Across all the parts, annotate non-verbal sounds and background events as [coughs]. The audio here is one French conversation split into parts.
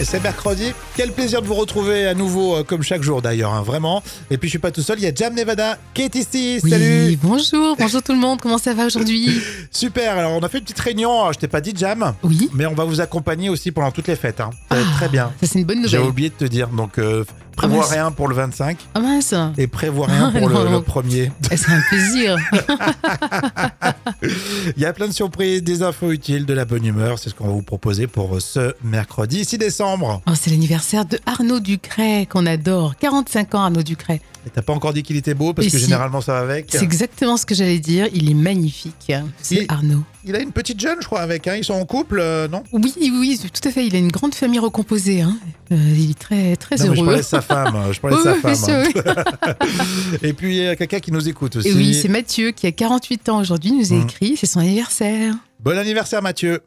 Et c'est mercredi. Quel plaisir de vous retrouver à nouveau, euh, comme chaque jour d'ailleurs, hein, vraiment. Et puis je suis pas tout seul, il y a Jam Nevada qui est ici. Oui, Salut bonjour, bonjour tout le monde, comment ça va aujourd'hui [laughs] Super, alors on a fait une petite réunion, euh, je t'ai pas dit Jam, Oui, mais on va vous accompagner aussi pendant toutes les fêtes. Hein. Ah, très bien. ça c'est une bonne J'ai nouvelle. oublié de te dire, donc euh, prévois rien pour le 25 Ah mince, et prévois rien pour le, [laughs] le premier. Eh, c'est un plaisir. [laughs] Il y a plein de surprises, des infos utiles, de la bonne humeur, c'est ce qu'on va vous proposer pour euh, ce mercredi 6 décembre. Oh, c'est l'anniversaire de Arnaud Ducret qu'on adore. 45 ans Arnaud Ducret. Et t'as pas encore dit qu'il était beau parce Et que si. généralement ça va avec. C'est exactement ce que j'allais dire, il est magnifique. C'est Arnaud. Il a une petite jeune, je crois, avec. Hein. Ils sont en couple, euh, non? Oui, oui, tout à fait, il a une grande famille recomposée. hein. Euh, il est très, très Non, mais je heureux. parlais de sa femme. Je parlais de [laughs] sa oui, femme. [laughs] Et puis il y a quelqu'un qui nous écoute aussi. Et oui, c'est Mathieu qui a 48 ans aujourd'hui, nous a Mhm. écrit, c'est son anniversaire. Bon anniversaire Mathieu.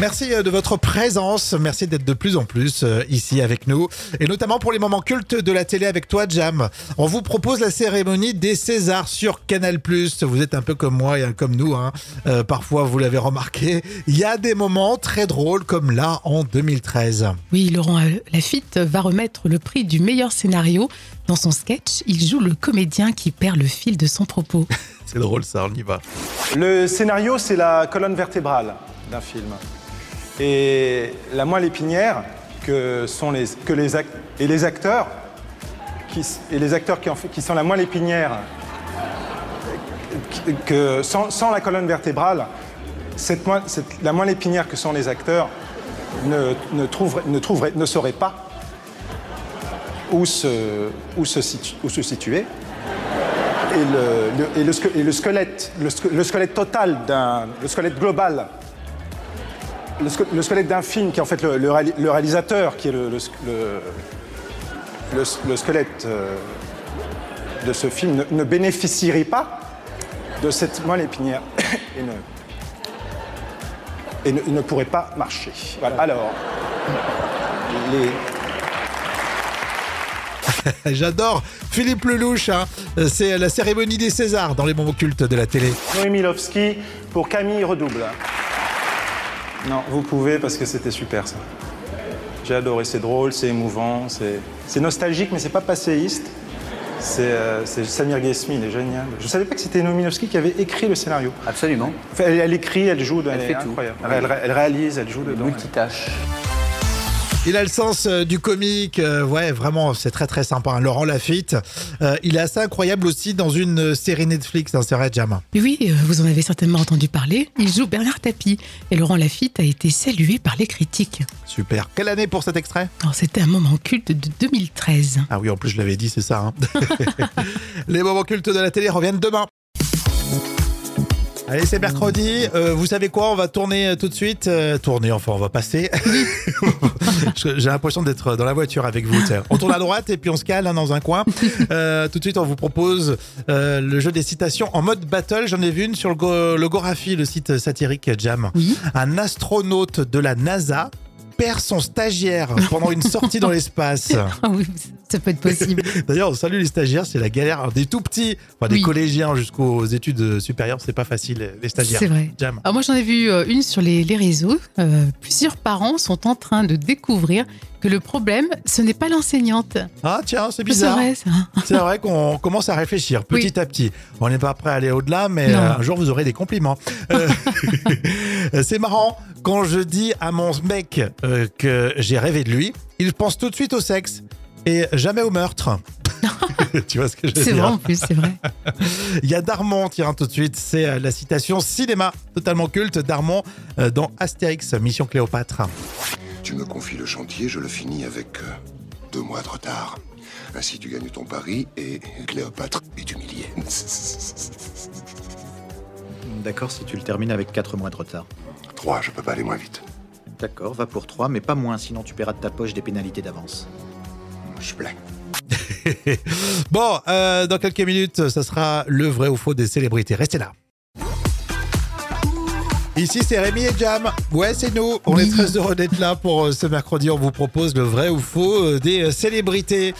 Merci euh, de votre présence, merci d'être de plus en plus euh, ici avec nous, et notamment pour les moments cultes de la télé avec toi Jam. On vous propose la cérémonie des Césars sur Canal+. Vous êtes un peu comme moi et comme nous, hein. Euh, parfois vous l'avez remarqué. Il y a des moments très drôles comme là en 2013. Oui, Laurent Lafitte va remettre le prix du meilleur scénario. Dans son sketch, il joue le comédien qui perd le fil de son propos. [laughs] C'est drôle ça, on y va. Le scénario, c'est la colonne vertébrale d'un film. Et la moelle épinière, que sont les, que les, et les acteurs, qui, et les acteurs qui, sont la moelle épinière, que sans, sans la colonne vertébrale, cette la moelle épinière que sont les acteurs ne, ne, trouverait- ne, trouverait- ne saurait pas où se, où se, situer. Et le, et le le squelette, le, sque- le squelette total le squelette global, le, sque- le squelette d'un film qui est en fait le, le réali- le réalisateur qui est le, le, sk- le- le s- le squelette euh, de ce film ne, ne bénéficierait pas de cette moelle épinière [coughs] et ne, et ne, il ne pourrait pas marcher. Voilà. Alors, les, [laughs] J'adore Philippe Lelouch, hein. C'est la cérémonie des Césars dans les moments cultes de la télé. Noémie pour Camille Redouble. Non, vous pouvez parce que c'était super ça. J'ai adoré, c'est drôle, c'est émouvant, c'est c'est nostalgique mais c'est pas passéiste. C'est euh, Samir Ghesmi, il est génial. Je savais pas que c'était Noémie Milovski qui avait écrit le scénario. Absolument. Enfin, elle, elle écrit, elle joue, elle, est tout. incroyable. Elle, elle- elle réalise, elle joue dedans. Multitâche. Il a le sens euh, du comique, euh, ouais, vraiment, c'est très très sympa. hein. Laurent Lafitte, euh, il est assez incroyable aussi dans une série Netflix, hein, c'est vrai, Jam. Oui, euh, vous en avez certainement entendu parler, il joue Bernard Tapie. Et Laurent Lafitte a été salué par les critiques. Super. Quelle année pour cet extrait? Alors, C'était un moment culte de 2013. Ah oui, en plus je l'avais dit, c'est ça. hein. [laughs] Les moments cultes de la télé reviennent demain. Allez, c'est mercredi. Euh, vous savez quoi? On va tourner euh, tout de suite. Euh, tourner, enfin, on va passer. [laughs] J'ai l'impression d'être dans la voiture avec vous. On tourne à droite et puis on se cale hein, dans un coin. Euh, tout de suite, on vous propose le jeu des citations en mode battle. J'en ai vu une sur le, Go- le Gorafi, le site satirique Jam. Oui. Un astronaute de la NASA perd son stagiaire pendant une sortie dans l'espace. [laughs] Ah oui, ça peut être possible. [laughs] D'ailleurs, on salue les stagiaires, c'est la galère. Des tout petits, enfin, des Oui. collégiens jusqu'aux études supérieures, c'est pas facile, les stagiaires. C'est vrai. Jam. Alors moi j'en ai vu euh, une sur les, les réseaux. Euh, plusieurs parents sont en train de découvrir que le problème, ce n'est pas l'enseignante. Ah, tiens, c'est C'est bizarre. vrai ça. [laughs] C'est vrai qu'on commence à réfléchir petit à petit. On n'est pas prêt à aller au-delà, mais Non. euh, un jour vous aurez des compliments. Euh, c'est marrant, quand je dis à mon mec euh, que j'ai rêvé de lui, il pense tout de suite au sexe et jamais au meurtre. [laughs] tu vois ce que je veux C'est vrai en plus, c'est vrai. [laughs] Il y a Darmon, tiens, tout de suite, c'est euh, la citation cinéma, totalement culte, Darmon, euh, dans Astérix, Mission Cléopâtre. Tu me confies le chantier, je le finis avec euh, deux mois de retard. Ainsi, tu gagnes ton pari et Cléopâtre est humiliée. [laughs] D'accord, si tu le termines avec 4 mois de retard. Trois, je peux pas aller moins vite. D'accord, va pour 3, mais pas moins, sinon tu paieras de ta poche des pénalités d'avance. Je blague. [laughs] Bon, euh, dans quelques minutes, ça sera le vrai ou faux des célébrités. Restez là. Ici, c'est Rémi et Jam. Ouais, c'est nous. On Oui. est très heureux d'être là pour euh, ce mercredi. On vous propose le vrai ou faux euh, des célébrités.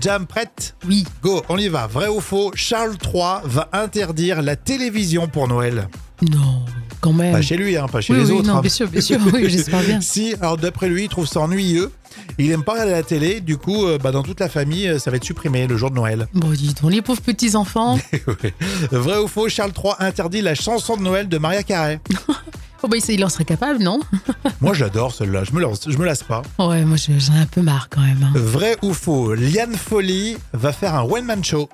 Jam, prête? Oui. Go, on y va. Vrai ou faux Charles III va interdire la télévision pour Noël. Non, quand même. Pas chez lui, hein, pas chez oui, les oui, autres. non, hein. bien sûr, bien sûr, oui, j'espère bien. [laughs] Si, alors d'après lui, il trouve ça ennuyeux. Il aime pas regarder la télé. Du coup, euh, bah, dans toute la famille, euh, ça va être supprimé le jour de Noël. Bon, dis donc, les pauvres petits-enfants. [laughs] Vrai ou faux, Charles III interdit la chanson de Noël de Maria Carey. [laughs] Oh, bah, il en serait capable, non? Moi, j'adore celle-là. Je me lasse, je me lasse pas. Ouais, moi, je- j'en ai un peu marre quand même. hein. Vrai ou faux, Liane Folly va faire un one-man show.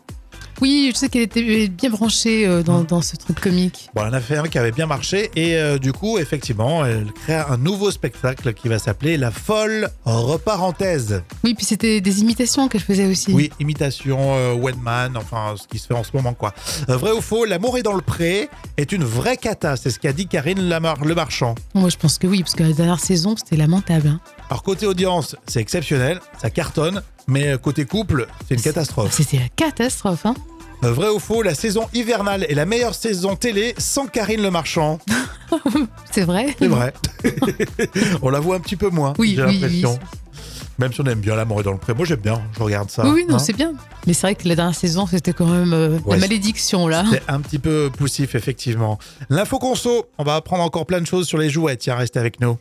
Oui, je sais qu'elle était bien branchée euh, dans, dans ce truc comique. Bon, elle en a fait un qui avait bien marché et euh, du coup, effectivement, elle crée un nouveau spectacle qui va s'appeler La folle reparenthèse. Oui, puis c'était des imitations qu'elle faisait aussi. Oui, imitation, euh, one man, enfin, ce qui se fait en ce moment, quoi. Euh, vrai ou faux, L'amour est dans le pré est une vraie cata, c'est ce qu'a dit Karine Lamar, Le Marchand. Moi, je pense que oui, parce que la dernière saison, c'était lamentable. hein. Alors, côté audience, c'est exceptionnel, ça cartonne, mais euh, côté couple, c'est une catastrophe. C'était la catastrophe. Hein. Euh, Vrai ou faux, la saison hivernale est la meilleure saison télé sans Karine Le Marchand. [laughs] C'est vrai C'est vrai. [laughs] On la voit un petit peu moins, Oui, j'ai oui, l'impression. oui. Même si on aime bien L'amour est dans le pré. Moi, j'aime bien, je regarde ça. Oui, oui, non, hein. c'est bien. Mais c'est vrai que la dernière saison, c'était quand même euh, Ouais, la malédiction, là. C'est un petit peu poussif, effectivement. L'info conso, on va apprendre encore plein de choses sur les jouets. Tiens, restez avec nous.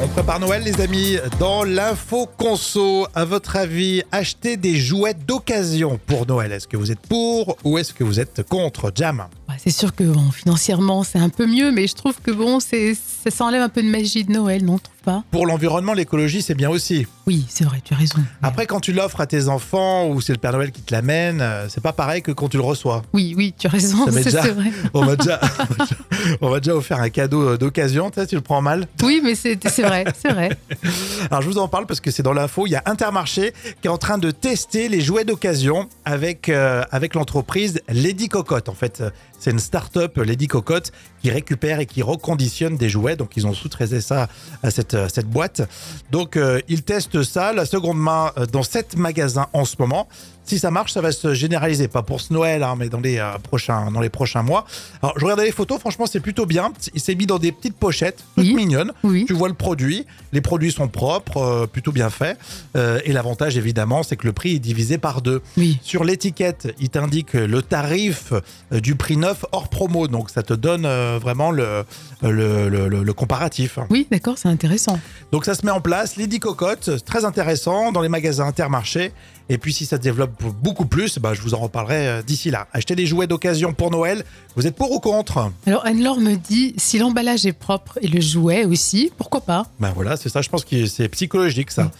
On prépare Noël, les amis. Dans l'info conso, à votre avis, acheter des jouets d'occasion pour Noël. Est-ce que vous êtes pour ou est-ce que vous êtes contre? Jam c'est sûr que bon, financièrement, c'est un peu mieux, mais je trouve que bon, c'est ça s'enlève un peu de magie de Noël, non, tu trouves pas Pour l'environnement, l'écologie, c'est bien aussi. Oui, c'est vrai, tu as raison. Après, quand tu l'offres à tes enfants ou c'est le Père Noël qui te l'amène, euh, c'est pas pareil que quand tu le reçois. Oui, oui, tu as raison, [laughs] c'est vrai. [laughs] On va déjà, on va déjà offrir un cadeau euh, d'occasion. Tu le prends mal. Oui, mais c'est c'est vrai, c'est vrai. [laughs] Alors je vous en parle parce que c'est dans l'info, il y a Intermarché qui est en train de tester les jouets d'occasion avec, euh, avec l'entreprise Lady Cocotte. En fait, c'est une start-up Lady Cocotte qui récupère et qui reconditionne des jouets. Donc ils ont sous-traité ça à cette, cette boîte. Donc euh, ils testent ça, la seconde main, euh, dans sept magasins en ce moment. Si ça marche, ça va se généraliser, pas pour ce Noël, hein, mais dans les, euh, prochains, dans les prochains mois. Alors, je regardais les photos, franchement, c'est plutôt bien. Il s'est mis dans des petites pochettes, toutes Oui. mignonnes. Oui. Tu vois le produit, les produits sont propres, euh, plutôt bien faits. Euh, et l'avantage, évidemment, c'est que le prix est divisé par deux. Oui. Sur l'étiquette, il t'indique le tarif du prix neuf hors promo. Donc, ça te donne vraiment le, le, le- le- le comparatif. Oui, d'accord, c'est intéressant. Donc, ça se met en place. Lady Cocotte, très intéressant dans les magasins Intermarché. Et puis, si ça se développe beaucoup plus, bah, je vous en reparlerai euh, d'ici là. Acheter des jouets d'occasion pour Noël, vous êtes pour ou contre? Alors Anne-Laure me dit, si l'emballage est propre et le jouet aussi, pourquoi pas? Ben voilà, c'est ça, je pense que c'est psychologique ça.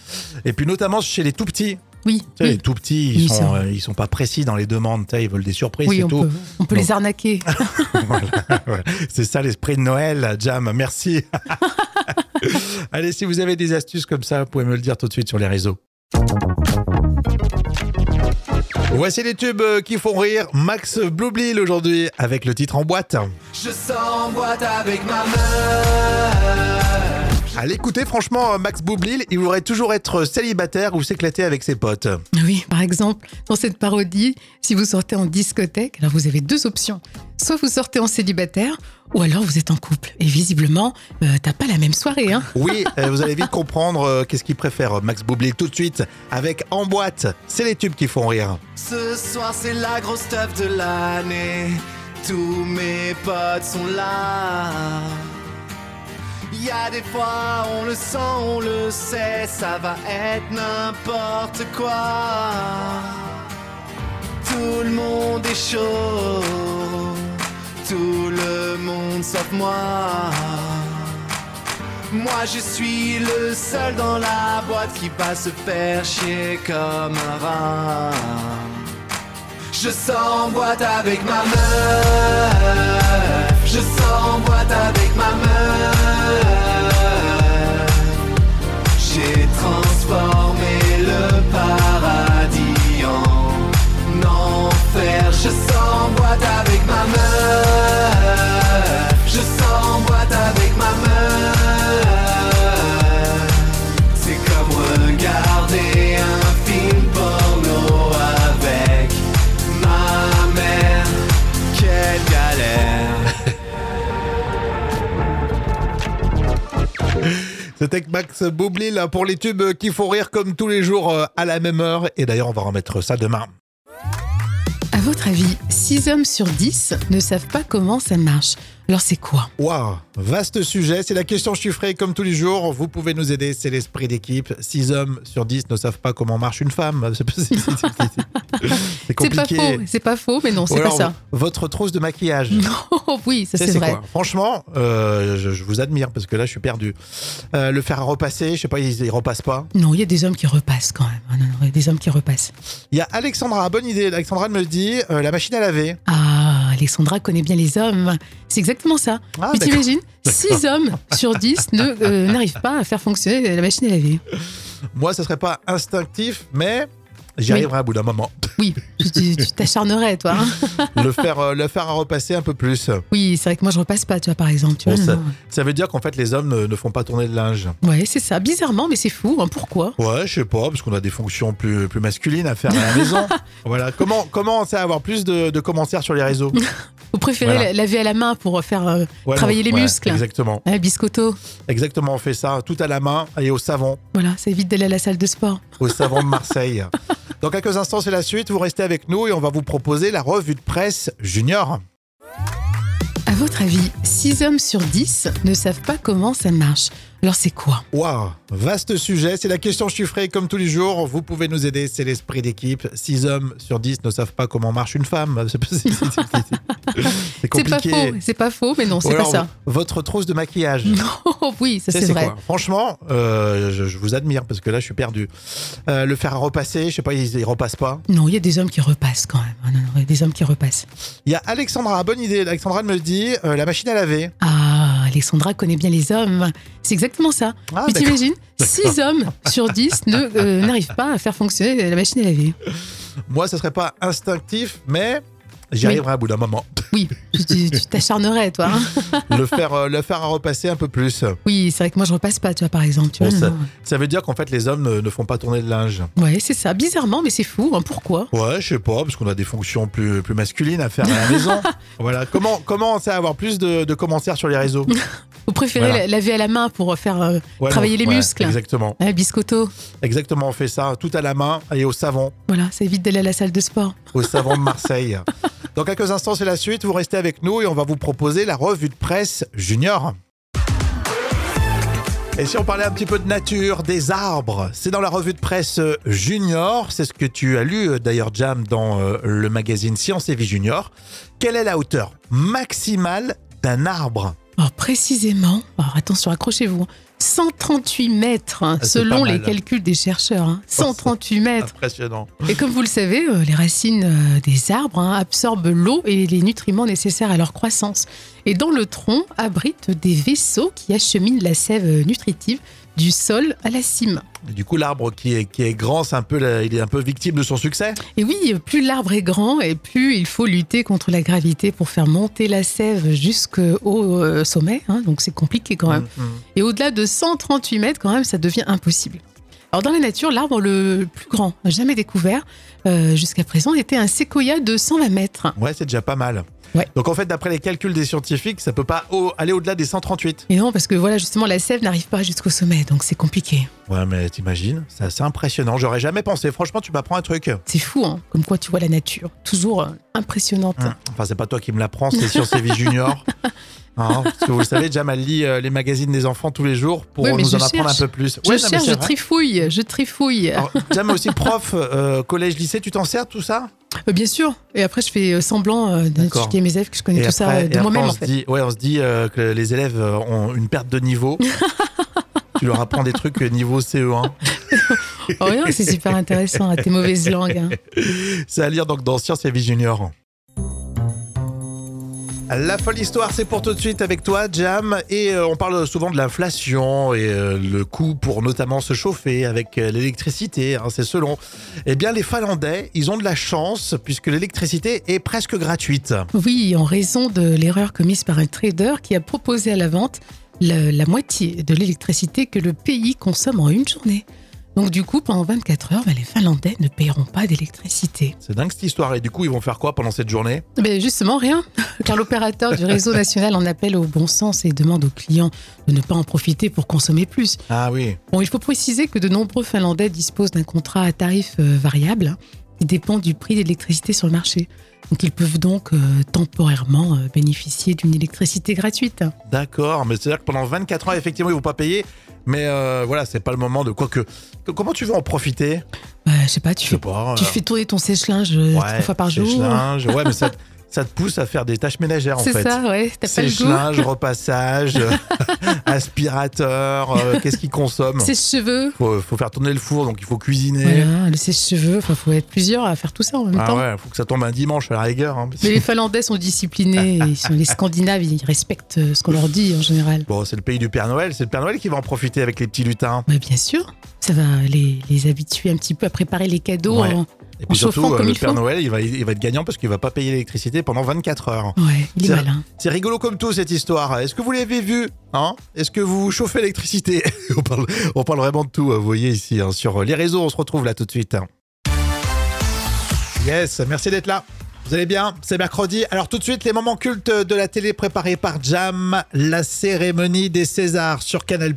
Et puis notamment chez les tout petits. Oui, Tu sais, oui. les tout petits, ils, Oui, sont, euh, ils sont pas précis dans les demandes, tu sais, ils veulent des surprises Oui, et on tout. peut, on peut Donc- les arnaquer. [laughs] Voilà, voilà. C'est ça l'esprit de Noël, Jam, merci. [laughs] Allez, si vous avez des astuces comme ça, vous pouvez me le dire tout de suite sur les réseaux. [laughs] Voici les tubes euh, qui font rire. Max Bloublil aujourd'hui avec le titre en boîte. Je sors en boîte avec ma meuf. À l'écouter, franchement, Max Boublil, il voudrait toujours être célibataire ou s'éclater avec ses potes. Oui, par exemple, dans cette parodie, si vous sortez en discothèque, alors vous avez deux options. Soit vous sortez en célibataire, ou alors vous êtes en couple. Et visiblement, euh, t'as pas la même soirée, hein Oui, euh, vous allez vite comprendre euh, qu'est-ce qu'il préfère, Max Boublil, tout de suite, avec En boîte. C'est les tubes qui font rire. Ce soir c'est la grosse stuff de l'année. Tous mes potes sont là. Y a des fois on le sent, on le sait, ça va être n'importe quoi. Tout le monde est chaud, tout le monde sauf moi. Moi je suis le seul dans la boîte qui va se comme un rat. Je sors en boîte avec ma meuf. Je sors en boîte avec ma meuf. Avec Max Boublil pour les tubes qui font rire comme tous les jours euh, à la même heure. Et d'ailleurs, on va remettre ça demain. À votre avis, 6 hommes sur 10 ne savent pas comment ça marche. Alors c'est quoi Waouh, vaste sujet, c'est la question chiffrée comme tous les jours. Vous pouvez nous aider, c'est l'esprit d'équipe. 6 hommes sur 10 ne savent pas comment marche une femme. [laughs] C'est [laughs] c'est- c'est- pas compliqué. faux, c'est pas faux, mais non, c'est pas ça. Votre trousse de maquillage. [laughs] Oh oui, ça c'est vrai. quoi Franchement, euh, je, je vous admire parce que là, je suis perdu. Euh, le faire à repasser, je sais pas, il, il repasse pas. Non, il y a des hommes qui repassent quand même. Ah non, non, il y a des hommes qui repassent. Il y a Alexandra, bonne idée. Alexandra me dit euh, la machine à laver. Ah, Alexandra connaît bien les hommes. C'est exactement ça. Ah, Mais d'accord. t'imagines 6 hommes sur 10 ne, euh, n'arrivent pas à faire fonctionner la machine à laver. Moi, ça serait pas instinctif, mais j'y Oui. arriverai à bout d'un moment. Oui, tu t'acharnerais, toi. hein. le, faire, euh, le faire à repasser un peu plus. oui, c'est vrai que moi je repasse pas, tu vois, par exemple. Tu Bon, vois, ça, veut dire qu'en fait, les hommes ne, ne font pas tourner de linge. Ouais, c'est ça. Bizarrement, mais c'est fou. hein. Pourquoi? Ouais, je sais pas, parce qu'on a des fonctions plus, plus masculines à faire à la maison. [laughs] voilà. Comment, comment ça avoir plus de, de commentaires sur les réseaux? Vous préférez Voilà. la- laver à la main pour faire euh, Ouais, travailler non, les ouais, muscles Exactement. hein, Biscotto. Exactement, on fait ça tout à la main et au savon. Voilà, ça évite d'aller à la salle de sport. au savon de Marseille. [laughs] Dans quelques instants, c'est la suite. Vous restez avec nous et on va vous proposer la revue de presse junior. À votre avis, 6 hommes sur 10 ne savent pas comment ça marche. Alors c'est quoi Waouh, vaste sujet. C'est la question chiffrée comme tous les jours. Vous pouvez nous aider. C'est l'esprit d'équipe. 6 hommes sur 10 ne savent pas comment marche une femme. [laughs] C'est c'est- c'est- pas compliqué. faux, c'est pas faux, mais non, c'est pas ça. Votre trousse de maquillage. [laughs] Oh oui, ça c'est vrai. quoi Franchement, euh, je, je vous admire parce que là, je suis perdu. Euh, le faire à repasser, je sais pas, il, il repasse pas. Non, il y a des hommes qui repassent quand même. Non, non, il y a des hommes qui repassent. Il y a Alexandra, bonne idée. Alexandra me dit euh, la machine à laver. Ah, Alexandra connaît bien les hommes. C'est exactement ça. Ah, Mais d'accord. t'imagines 6 hommes sur 10 ne, euh, n'arrivent pas à faire fonctionner la machine à laver. Moi, ça serait pas instinctif, mais j'y Oui. arriverai à bout d'un moment. Oui, [laughs] tu t'acharnerais, toi. hein. le, faire, euh, le faire à repasser un peu plus. Oui, c'est vrai que moi je repasse pas, tu vois, par exemple. Tu Bon, vois, ça, veut dire qu'en fait, les hommes ne, ne font pas tourner de linge. Ouais, c'est ça. Bizarrement, mais c'est fou. hein. Pourquoi? Ouais, je sais pas, parce qu'on a des fonctions plus, plus masculines à faire à la maison. [laughs] voilà. Comment, comment ça avoir plus de, de commentaires sur les réseaux? [laughs] Vous préférez Voilà. laver à la main pour faire euh, Ouais, travailler non, les ouais, muscles? Exactement. hein, Biscotto. Exactement, on fait ça tout à la main et au savon. Voilà, ça évite d'aller à la salle de sport. Au savon de Marseille. Dans quelques instants, c'est la suite. Vous restez avec nous et on va vous proposer la revue de presse junior. Et si on parlait un petit peu de nature, des arbres, c'est dans la revue de presse junior, c'est ce que tu as lu euh, d'ailleurs Jam dans euh, le magazine Science et Vie Junior. Quelle est la hauteur maximale d'un arbre? Alors précisément, attention, accrochez-vous, 138 mètres, hein, Ah, selon les calculs des chercheurs. hein. 138 mètres. Impressionnant. Et comme vous le savez, euh, les racines euh, des arbres hein, absorbent l'eau et les nutriments nécessaires à leur croissance. Et dans le tronc abritent des vaisseaux qui acheminent la sève euh, nutritive du sol à la cime. Et Du coup, l'arbre qui est, qui est grand, c'est un peu, la- il est un peu victime de son succès. Et oui, plus l'arbre est grand et plus il faut lutter contre la gravité pour faire monter la sève jusqu'au euh, sommet. hein, donc c'est compliqué quand même. Mhm. Et au-delà de 138 mètres, quand même, ça devient impossible. Alors dans la nature, l'arbre le plus grand jamais découvert euh, jusqu'à présent était un séquoia de 120 mètres. Ouais, c'est déjà pas mal. Ouais. Donc en fait, d'après les calculs des scientifiques, ça peut pas au- aller au-delà des 138. Et non, parce que voilà, justement, la sève n'arrive pas jusqu'au sommet, donc c'est compliqué. Ouais, mais t'imagines, c'est assez impressionnant. J'aurais jamais pensé. Franchement, tu m'apprends un truc. C'est fou, hein, comme quoi tu vois la nature, toujours euh, impressionnante. Hum. Enfin, c'est pas toi qui me l'apprends, c'est Science et Vie Junior. [laughs] Hein, parce que vous le savez, Jam, elle lit euh, les magazines des enfants tous les jours pour Oui, nous en apprendre un peu plus. Je Ouais, cherche, je trifouille, je trifouille. Alors, Jam aussi prof, euh, collège, lycée, tu t'en sers tout ça? Bien sûr. Et après, je fais euh, semblant euh, à mes élèves que je connais tout ça après- euh, de moi-même, on en se fait. dit, ouais, on se dit euh, que les élèves euh, ont une perte de niveau. [laughs] tu leur apprends des trucs euh, niveau CE1. [laughs] Oh non, c'est super intéressant, à tes mauvaises langues. hein. C'est à lire donc dans Science et Vie Junior. La folle histoire, c'est pour tout de suite avec toi, Jam. Et euh, on parle souvent de l'inflation et euh, le coût pour notamment se chauffer avec euh, l'électricité, hein, c'est selon. Eh bien, les Finlandais, ils ont de la chance puisque l'électricité est presque gratuite. Oui, en raison de l'erreur commise par un trader qui a proposé à la vente la, la moitié de l'électricité que le pays consomme en une journée. Donc du coup, pendant 24 heures, ben, les Finlandais ne paieront pas d'électricité. C'est dingue cette histoire. Et du coup, ils vont faire quoi pendant cette journée? Ben justement, rien, [laughs] car l'opérateur du réseau national en appelle au bon sens et demande aux clients de ne pas en profiter pour consommer plus. Ah oui. Bon, il faut préciser que de nombreux Finlandais disposent d'un contrat à tarif euh, variable. Qui dépend du prix de l'électricité sur le marché. Donc ils peuvent donc euh, temporairement euh, bénéficier d'une électricité gratuite. D'accord, mais c'est-à-dire que pendant 24 ans, effectivement, ils vont pas payer. Mais euh, voilà, c'est pas le moment de quoi que. Comment tu veux en profiter? Bah, je sais pas, tu, fais, pas. tu euh, fais tourner ton sèche-linge trois fois par jour. sèche-linge, Ouais, mais ça, [laughs] ça te pousse à faire des tâches ménagères en C'est fait. ça, ouais. Sèche-linge, [laughs] repassage, euh, [laughs] aspirateur, euh, qu'est-ce qu'ils consomment Sèche-cheveux. faut, faut faire tourner le four, donc il faut cuisiner. Voilà, le sèche-cheveux. Enfin, faut être plusieurs à faire tout ça en même Ah temps. ouais, faut que ça tombe un dimanche à la rigueur. hein. Mais les [laughs] Finlandais sont disciplinés. Ils sont les Scandinaves, ils respectent euh, ce qu'on leur dit en général. Bon, c'est le pays du Père Noël, c'est le Père Noël qui va en profiter avec les petits lutins. Ouais, bien sûr. Ça va les, les habituer un petit peu à préparer les cadeaux. Ouais. en- Et puis surtout, euh, comme le Père faut. Noël, il va, il va être gagnant parce qu'il va pas payer l'électricité pendant 24 heures. Ouais, il est C'est- malin. C'est rigolo comme tout cette histoire. Est-ce que vous l'avez vu hein? Est-ce que vous chauffez l'électricité? [laughs] On, parle, on parle vraiment de tout, vous voyez ici, hein, sur les réseaux. On se retrouve là tout de suite. Yes, merci d'être là. Vous allez bien? C'est mercredi. Alors tout de suite, les moments cultes de la télé préparés par Jam, la cérémonie des Césars sur Canal+,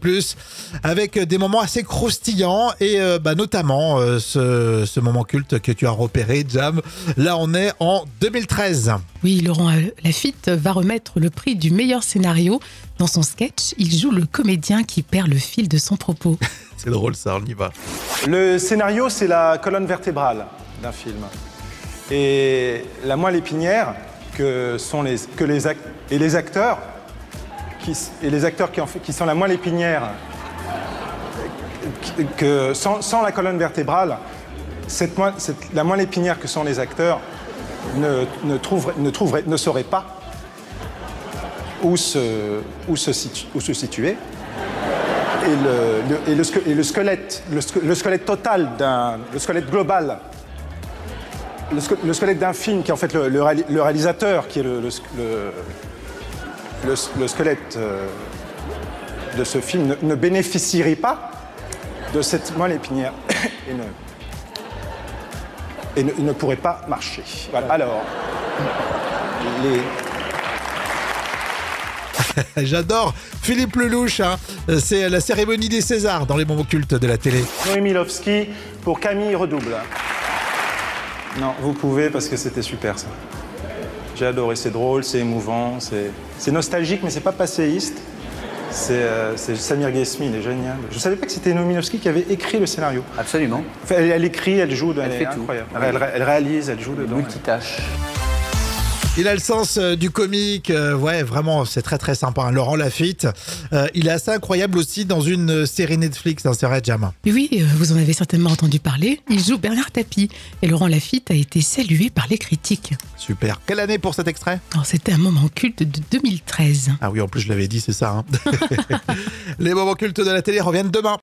avec des moments assez croustillants et euh, bah, notamment euh, ce, ce moment culte que tu as repéré, Jam. Là, on est en 2013. Oui, Laurent Lafitte va remettre le prix du meilleur scénario. Dans son sketch, il joue le comédien qui perd le fil de son propos. [laughs] C'est drôle ça, on y va. Le scénario, c'est la colonne vertébrale d'un film. Et la moelle épinière, que sont les, que les ac- et les acteurs, qui, et les acteurs qui, en fait- qui sont la moelle épinière, que sans, sans la colonne vertébrale, cette moelle- cette- la moelle épinière que sont les acteurs ne, ne, trouverait- ne, trouverait- ne saurait pas où se, où se, situ- où se situer. Et le, le- et le et le squelette, le, sque- le squelette total le squelette global, le, sque- le squelette d'un film qui est en fait le, le réali- le réalisateur, qui est le, le, sque- le- le- le squelette euh, de ce film, ne, ne bénéficierait pas de cette moelle épinière [coughs] et ne, et ne, il ne pourrait pas marcher. Voilà. Alors, les, [laughs] J'adore Philippe Lelouch. hein. C'est la cérémonie des Césars dans les moments cultes de la télé. Noémie Milowski pour Camille Redouble. Non, vous pouvez parce que c'était super ça. J'ai adoré, c'est drôle, c'est émouvant, c'est nostalgique mais c'est pas passéiste. C'est euh, Samir Ghesmi, il est génial. Je savais pas que c'était Noémie Milowski qui avait écrit le scénario. Absolument. Enfin, elle, elle écrit, elle joue, elle, Elle est fait tout. incroyable. Oui. Elle, elle réalise, elle joue dedans. Multitâche. Il a le sens euh, du comique. euh, ouais, vraiment, c'est très très sympa. hein. Laurent Lafitte. Euh, il est assez incroyable aussi dans une euh, série Netflix. hein, c'est vrai, Jam. Oui, euh, vous en avez certainement entendu parler. Il joue Bernard Tapie. Et Laurent Lafitte a été salué par les critiques. Super. Quelle année pour cet extrait? Alors, C'était un moment culte de 2013. Ah oui, en plus, je l'avais dit, c'est ça. hein. [laughs] Les moments cultes de la télé reviennent demain.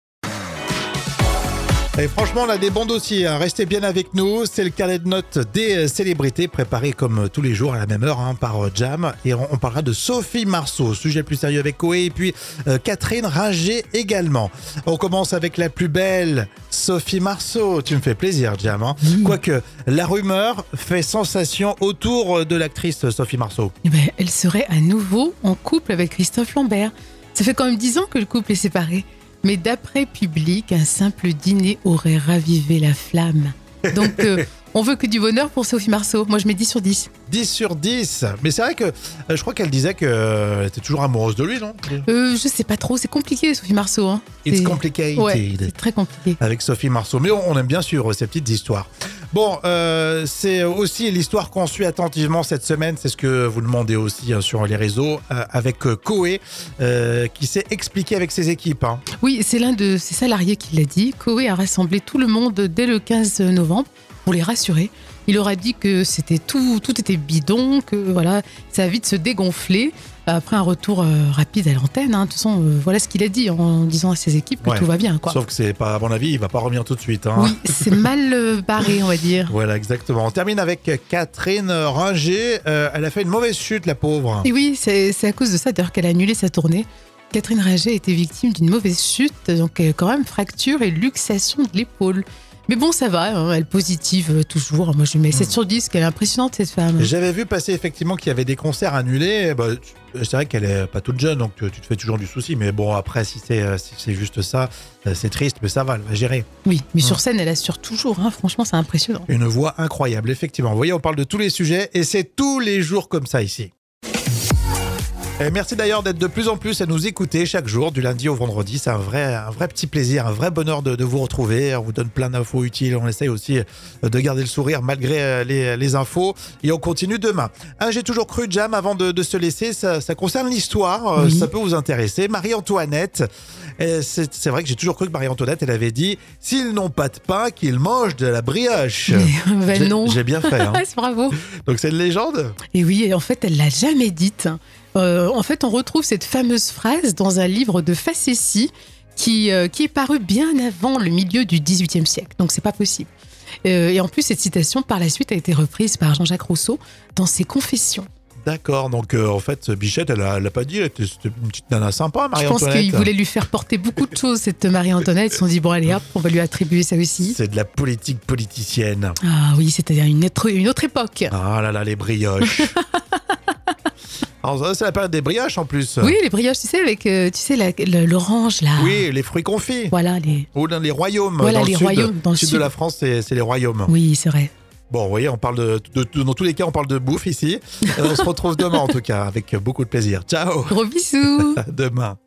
Et franchement, on a des bons dossiers. hein. Restez bien avec nous. C'est le carnet de notes des euh, célébrités préparé comme euh, tous les jours à la même heure hein, par euh, Jam. Et on, on parlera de Sophie Marceau, sujet plus sérieux avec Koé. Et puis euh, Catherine Ringer également. On commence avec la plus belle, Sophie Marceau. Tu me fais plaisir, Jam. hein. Quoique, la rumeur fait sensation autour de l'actrice Sophie Marceau. Eh ben, elle serait à nouveau en couple avec Christophe Lambert. Ça fait quand même 10 ans que le couple est séparé. Mais d'après Public, un simple dîner aurait ravivé la flamme. Donc, euh, [laughs] on veut que du bonheur pour Sophie Marceau. Moi, je mets 10 sur 10. 10 sur 10. Mais c'est vrai que euh, je crois qu'elle disait qu'elle était toujours amoureuse de lui, non? Euh, je sais pas trop, c'est compliqué, Sophie Marceau. Hein. It's complicated. Ouais, c'est très compliqué. Avec Sophie Marceau. Mais on on aime bien suivre ces petites histoires. Bon, euh, c'est aussi l'histoire qu'on suit attentivement cette semaine. C'est ce que vous demandez aussi hein, sur les réseaux euh, avec Koé euh, qui s'est expliqué avec ses équipes. hein. Oui, c'est l'un de ses salariés qui l'a dit. Koé a rassemblé tout le monde dès le 15 novembre pour les rassurer. Il leur a dit que c'était tout, tout était bidon, que voilà, ça va vite se dégonfler. Après un retour euh, rapide à l'antenne, hein. de toute façon, euh, voilà ce qu'il a dit en disant à ses équipes que Ouais. tout va bien. Quoi. Sauf que c'est pas, à mon avis, il va pas revenir tout de suite. hein. Oui, c'est mal euh, barré, on va dire. [laughs] Voilà, exactement. On termine avec Catherine Ringer. Euh, elle a fait une mauvaise chute, la pauvre. Et oui, c'est à cause de ça d'ailleurs qu'elle a annulé sa tournée. Catherine Ringer a été victime d'une mauvaise chute, donc euh, quand même fracture et luxation de l'épaule. Mais bon, ça va, hein, elle positive euh, toujours. Moi, je lui mets 7 sur 10, qu'elle est impressionnante, cette femme. J'avais vu passer effectivement qu'il y avait des concerts annulés. Bah, tu- c'est vrai qu'elle est pas toute jeune, donc tu, tu te fais toujours du souci. Mais bon, après, si c'est euh, si c'est juste ça, euh, c'est triste, mais ça va, elle va gérer. Oui, mais sur scène, elle assure toujours. hein. Franchement, c'est impressionnant. Une voix incroyable, effectivement. Vous voyez, on parle de tous les sujets et c'est tous les jours comme ça ici. Et merci d'ailleurs d'être de plus en plus à nous écouter chaque jour, du lundi au vendredi. C'est un vrai, un vrai petit plaisir, un vrai bonheur de, de vous retrouver. On vous donne plein d'infos utiles. On essaye aussi euh, de garder le sourire malgré euh, les, les infos. Et on continue demain. Un, j'ai toujours cru, Jam, avant de, de se laisser, ça, ça concerne l'histoire. Euh, Oui. Ça peut vous intéresser. Marie-Antoinette. C'est vrai que j'ai toujours cru que Marie-Antoinette, elle avait dit S'ils n'ont pas de pain, qu'ils mangent de la brioche. ben non. J'ai bien fait. hein. [laughs] Bravo. Donc c'est une légende? Et oui, et en fait, elle l'a jamais dite. Euh, en fait, on retrouve cette fameuse phrase dans un livre de facétie qui, euh, qui est paru bien avant le milieu du XVIIIe siècle. Donc, c'est pas possible. Euh, et en plus, cette citation, par la suite, a été reprise par Jean-Jacques Rousseau dans ses Confessions. D'accord, donc euh, en fait, Bichette, elle a, elle a pas dit, c'était une petite nana sympa, Je pense Marie-Antoinette. qu'il voulait lui faire porter beaucoup de choses, cette Marie-Antoinette. Ils se sont dit, bon, allez, hop, on va lui attribuer ça aussi. C'est de la politique politicienne. Ah oui, c'est-à-dire une autre, une autre époque. Ah là là, les brioches. [laughs] C'est la période des brioches en plus. Oui, les brioches, tu sais, avec, euh, tu sais, l'orange, là. Oui, les fruits confits. Voilà, les... Ou dans les royaumes. Voilà, dans les le sud. royaumes, dans le sud, sud. de la France, c'est les royaumes. Oui, c'est vrai. Bon, vous voyez, on parle de, de- de- Dans tous les cas, on parle de bouffe ici. On se retrouve demain en tout cas, avec beaucoup de plaisir. Ciao Gros bisous [laughs] demain